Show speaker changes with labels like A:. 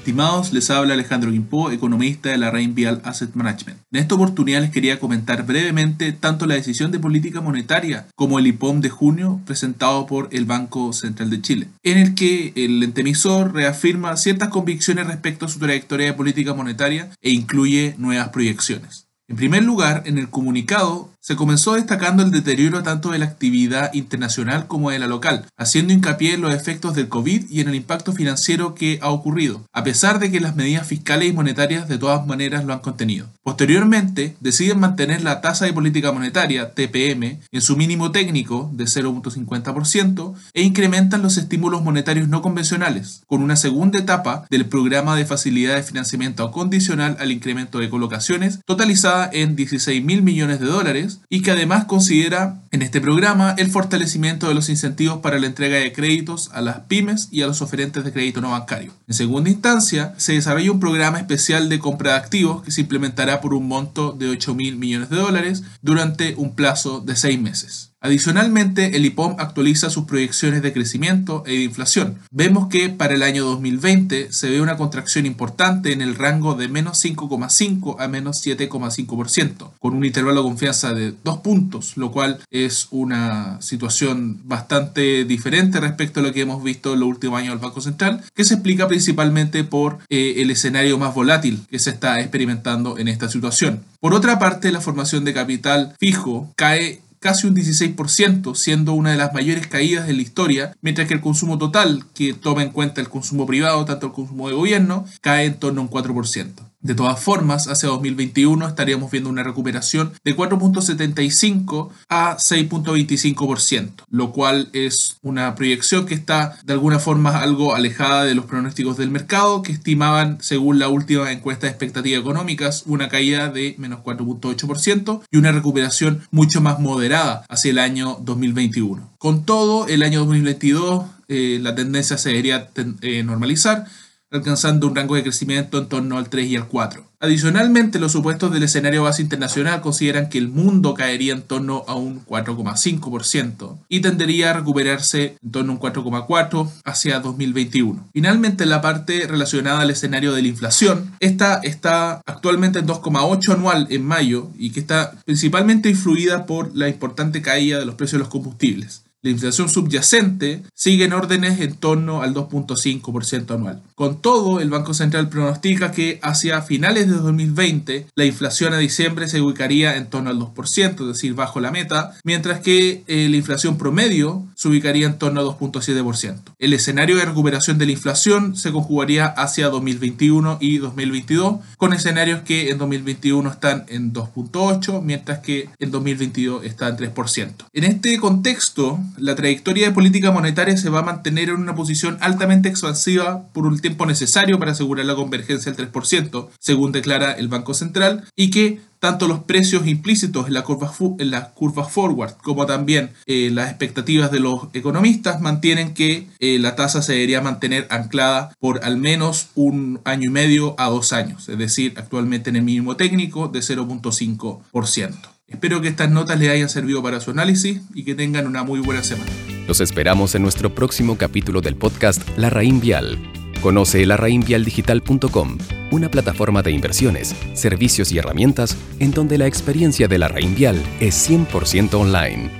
A: Estimados, les habla Alejandro Guimpo, economista de la Vial Asset Management. En esta oportunidad les quería comentar brevemente tanto la decisión de política monetaria como el IPOM de junio presentado por el Banco Central de Chile, en el que el entemisor reafirma ciertas convicciones respecto a su trayectoria de política monetaria e incluye nuevas proyecciones. En primer lugar, en el comunicado se comenzó destacando el deterioro tanto de la actividad internacional como de la local, haciendo hincapié en los efectos del COVID y en el impacto financiero que ha ocurrido, a pesar de que las medidas fiscales y monetarias de todas maneras lo han contenido. Posteriormente, deciden mantener la tasa de política monetaria, TPM, en su mínimo técnico de 0.50% e incrementan los estímulos monetarios no convencionales, con una segunda etapa del programa de facilidad de financiamiento condicional al incremento de colocaciones, totalizada en 16 mil millones de dólares, y que además considera en este programa el fortalecimiento de los incentivos para la entrega de créditos a las pymes y a los oferentes de crédito no bancario. En segunda instancia, se desarrolla un programa especial de compra de activos que se implementará por un monto de 8 mil millones de dólares durante un plazo de seis meses. Adicionalmente, el IPOM actualiza sus proyecciones de crecimiento e inflación. Vemos que para el año 2020 se ve una contracción importante en el rango de menos 5,5 a menos 7,5%, con un intervalo de confianza de 2 puntos, lo cual es una situación bastante diferente respecto a lo que hemos visto en los últimos años del Banco Central, que se explica principalmente por eh, el escenario más volátil que se está experimentando en esta situación. Por otra parte, la formación de capital fijo cae casi un 16%, siendo una de las mayores caídas de la historia, mientras que el consumo total, que toma en cuenta el consumo privado, tanto el consumo de gobierno, cae en torno a un 4%. De todas formas, hacia 2021 estaríamos viendo una recuperación de 4.75 a 6.25%, lo cual es una proyección que está de alguna forma algo alejada de los pronósticos del mercado, que estimaban, según la última encuesta de expectativas económicas, una caída de menos 4.8% y una recuperación mucho más moderada hacia el año 2021. Con todo, el año 2022 eh, la tendencia se debería eh, normalizar alcanzando un rango de crecimiento en torno al 3 y al 4. Adicionalmente, los supuestos del escenario base internacional consideran que el mundo caería en torno a un 4,5% y tendería a recuperarse en torno a un 4,4% hacia 2021. Finalmente, la parte relacionada al escenario de la inflación, esta está actualmente en 2,8 anual en mayo y que está principalmente influida por la importante caída de los precios de los combustibles. La inflación subyacente sigue en órdenes en torno al 2.5% anual. Con todo, el Banco Central pronostica que hacia finales de 2020 la inflación a diciembre se ubicaría en torno al 2%, es decir, bajo la meta, mientras que eh, la inflación promedio se ubicaría en torno al 2.7%. El escenario de recuperación de la inflación se conjugaría hacia 2021 y 2022, con escenarios que en 2021 están en 2.8, mientras que en 2022 están en 3%. En este contexto, la trayectoria de política monetaria se va a mantener en una posición altamente expansiva por un tiempo necesario para asegurar la convergencia del 3%, según declara el Banco Central, y que tanto los precios implícitos en la curva, en la curva forward como también eh, las expectativas de los economistas mantienen que eh, la tasa se debería mantener anclada por al menos un año y medio a dos años, es decir, actualmente en el mínimo técnico de 0.5%. Espero que estas notas les hayan servido para su análisis y que tengan una muy buena semana.
B: Los esperamos en nuestro próximo capítulo del podcast La Raín Vial. Conoce larraínvialdigital.com, una plataforma de inversiones, servicios y herramientas en donde la experiencia de la Raín Vial es 100% online.